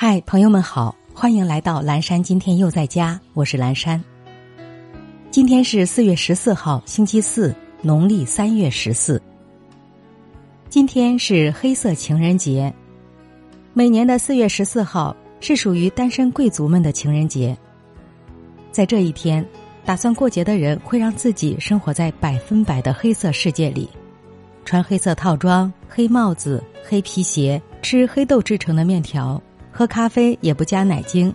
嗨，朋友们好，欢迎来到蓝山。今天又在家，我是蓝山。今天是四月十四号，星期四，农历三月十四。今天是黑色情人节。每年的四月十四号是属于单身贵族们的情人节。在这一天，打算过节的人会让自己生活在百分百的黑色世界里，穿黑色套装、黑帽子、黑皮鞋，吃黑豆制成的面条。喝咖啡也不加奶精，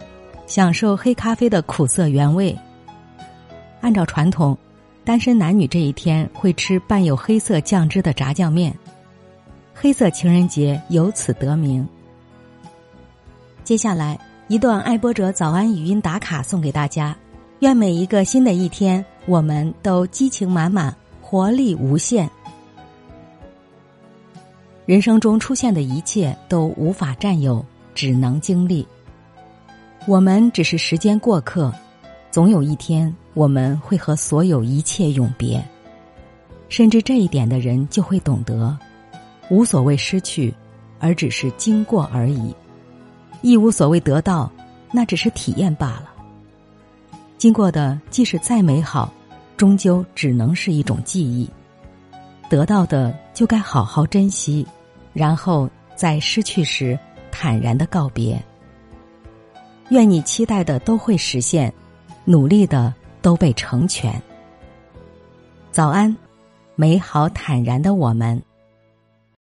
享受黑咖啡的苦涩原味。按照传统，单身男女这一天会吃伴有黑色酱汁的炸酱面，黑色情人节由此得名。接下来一段爱播者早安语音打卡送给大家，愿每一个新的一天，我们都激情满满，活力无限。人生中出现的一切都无法占有。只能经历，我们只是时间过客，总有一天我们会和所有一切永别。深知这一点的人就会懂得，无所谓失去，而只是经过而已；亦无所谓得到，那只是体验罢了。经过的即使再美好，终究只能是一种记忆；得到的就该好好珍惜，然后在失去时。坦然的告别。愿你期待的都会实现，努力的都被成全。早安，美好坦然的我们。